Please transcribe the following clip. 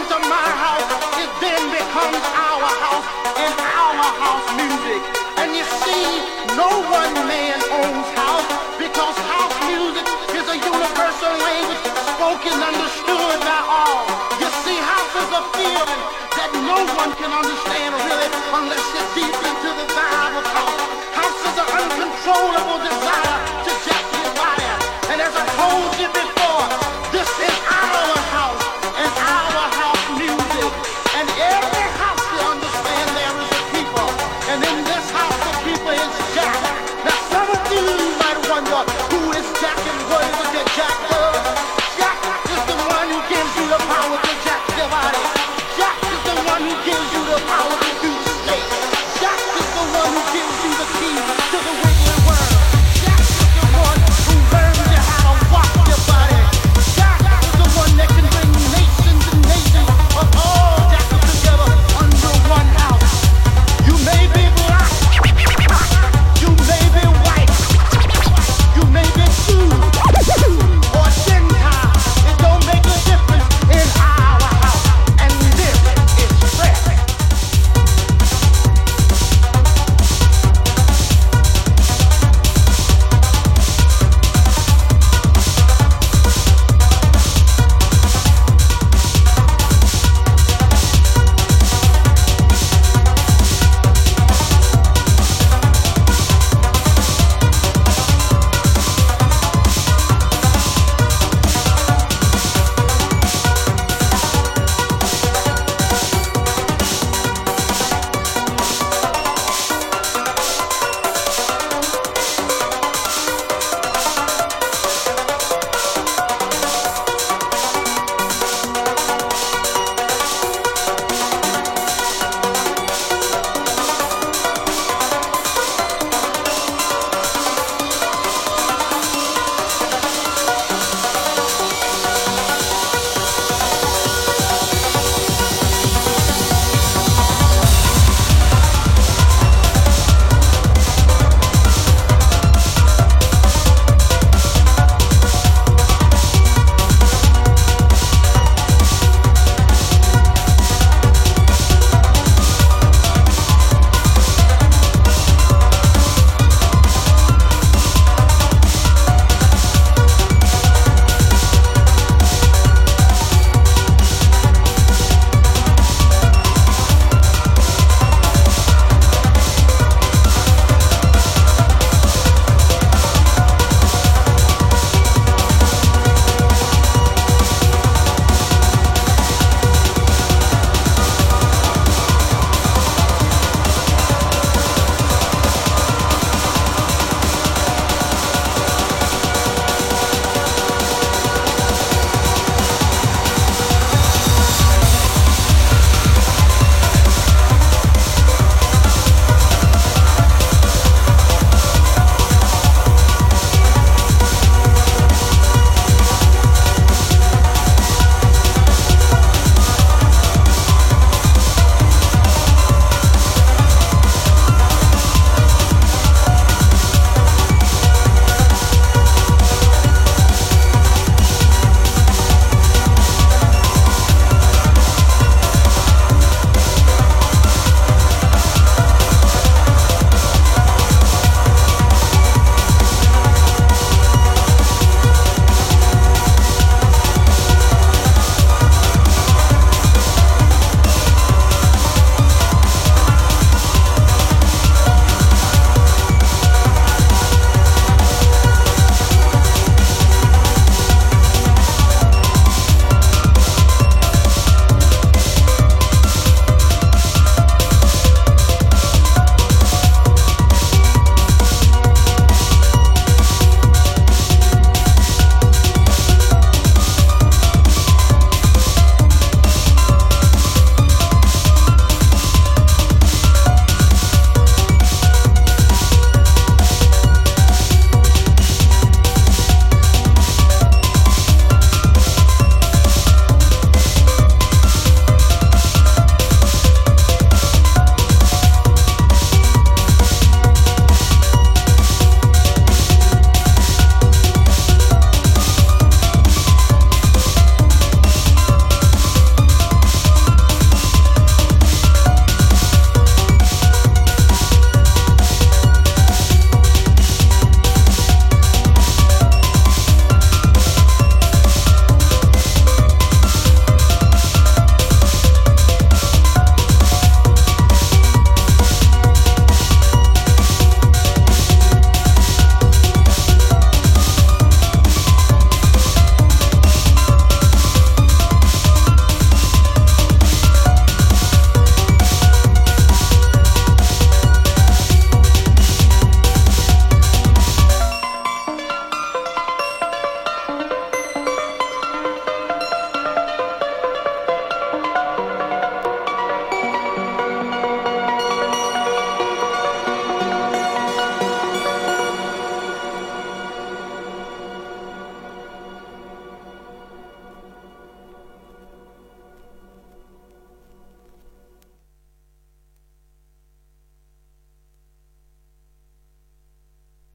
Into my house, it then becomes our house and our house music. And you see, no one man owns house because house music is a universal language spoken, understood by all. You see, house is a feeling that no one can understand really unless you're deep into the vibe of house. House is an uncontrollable desire.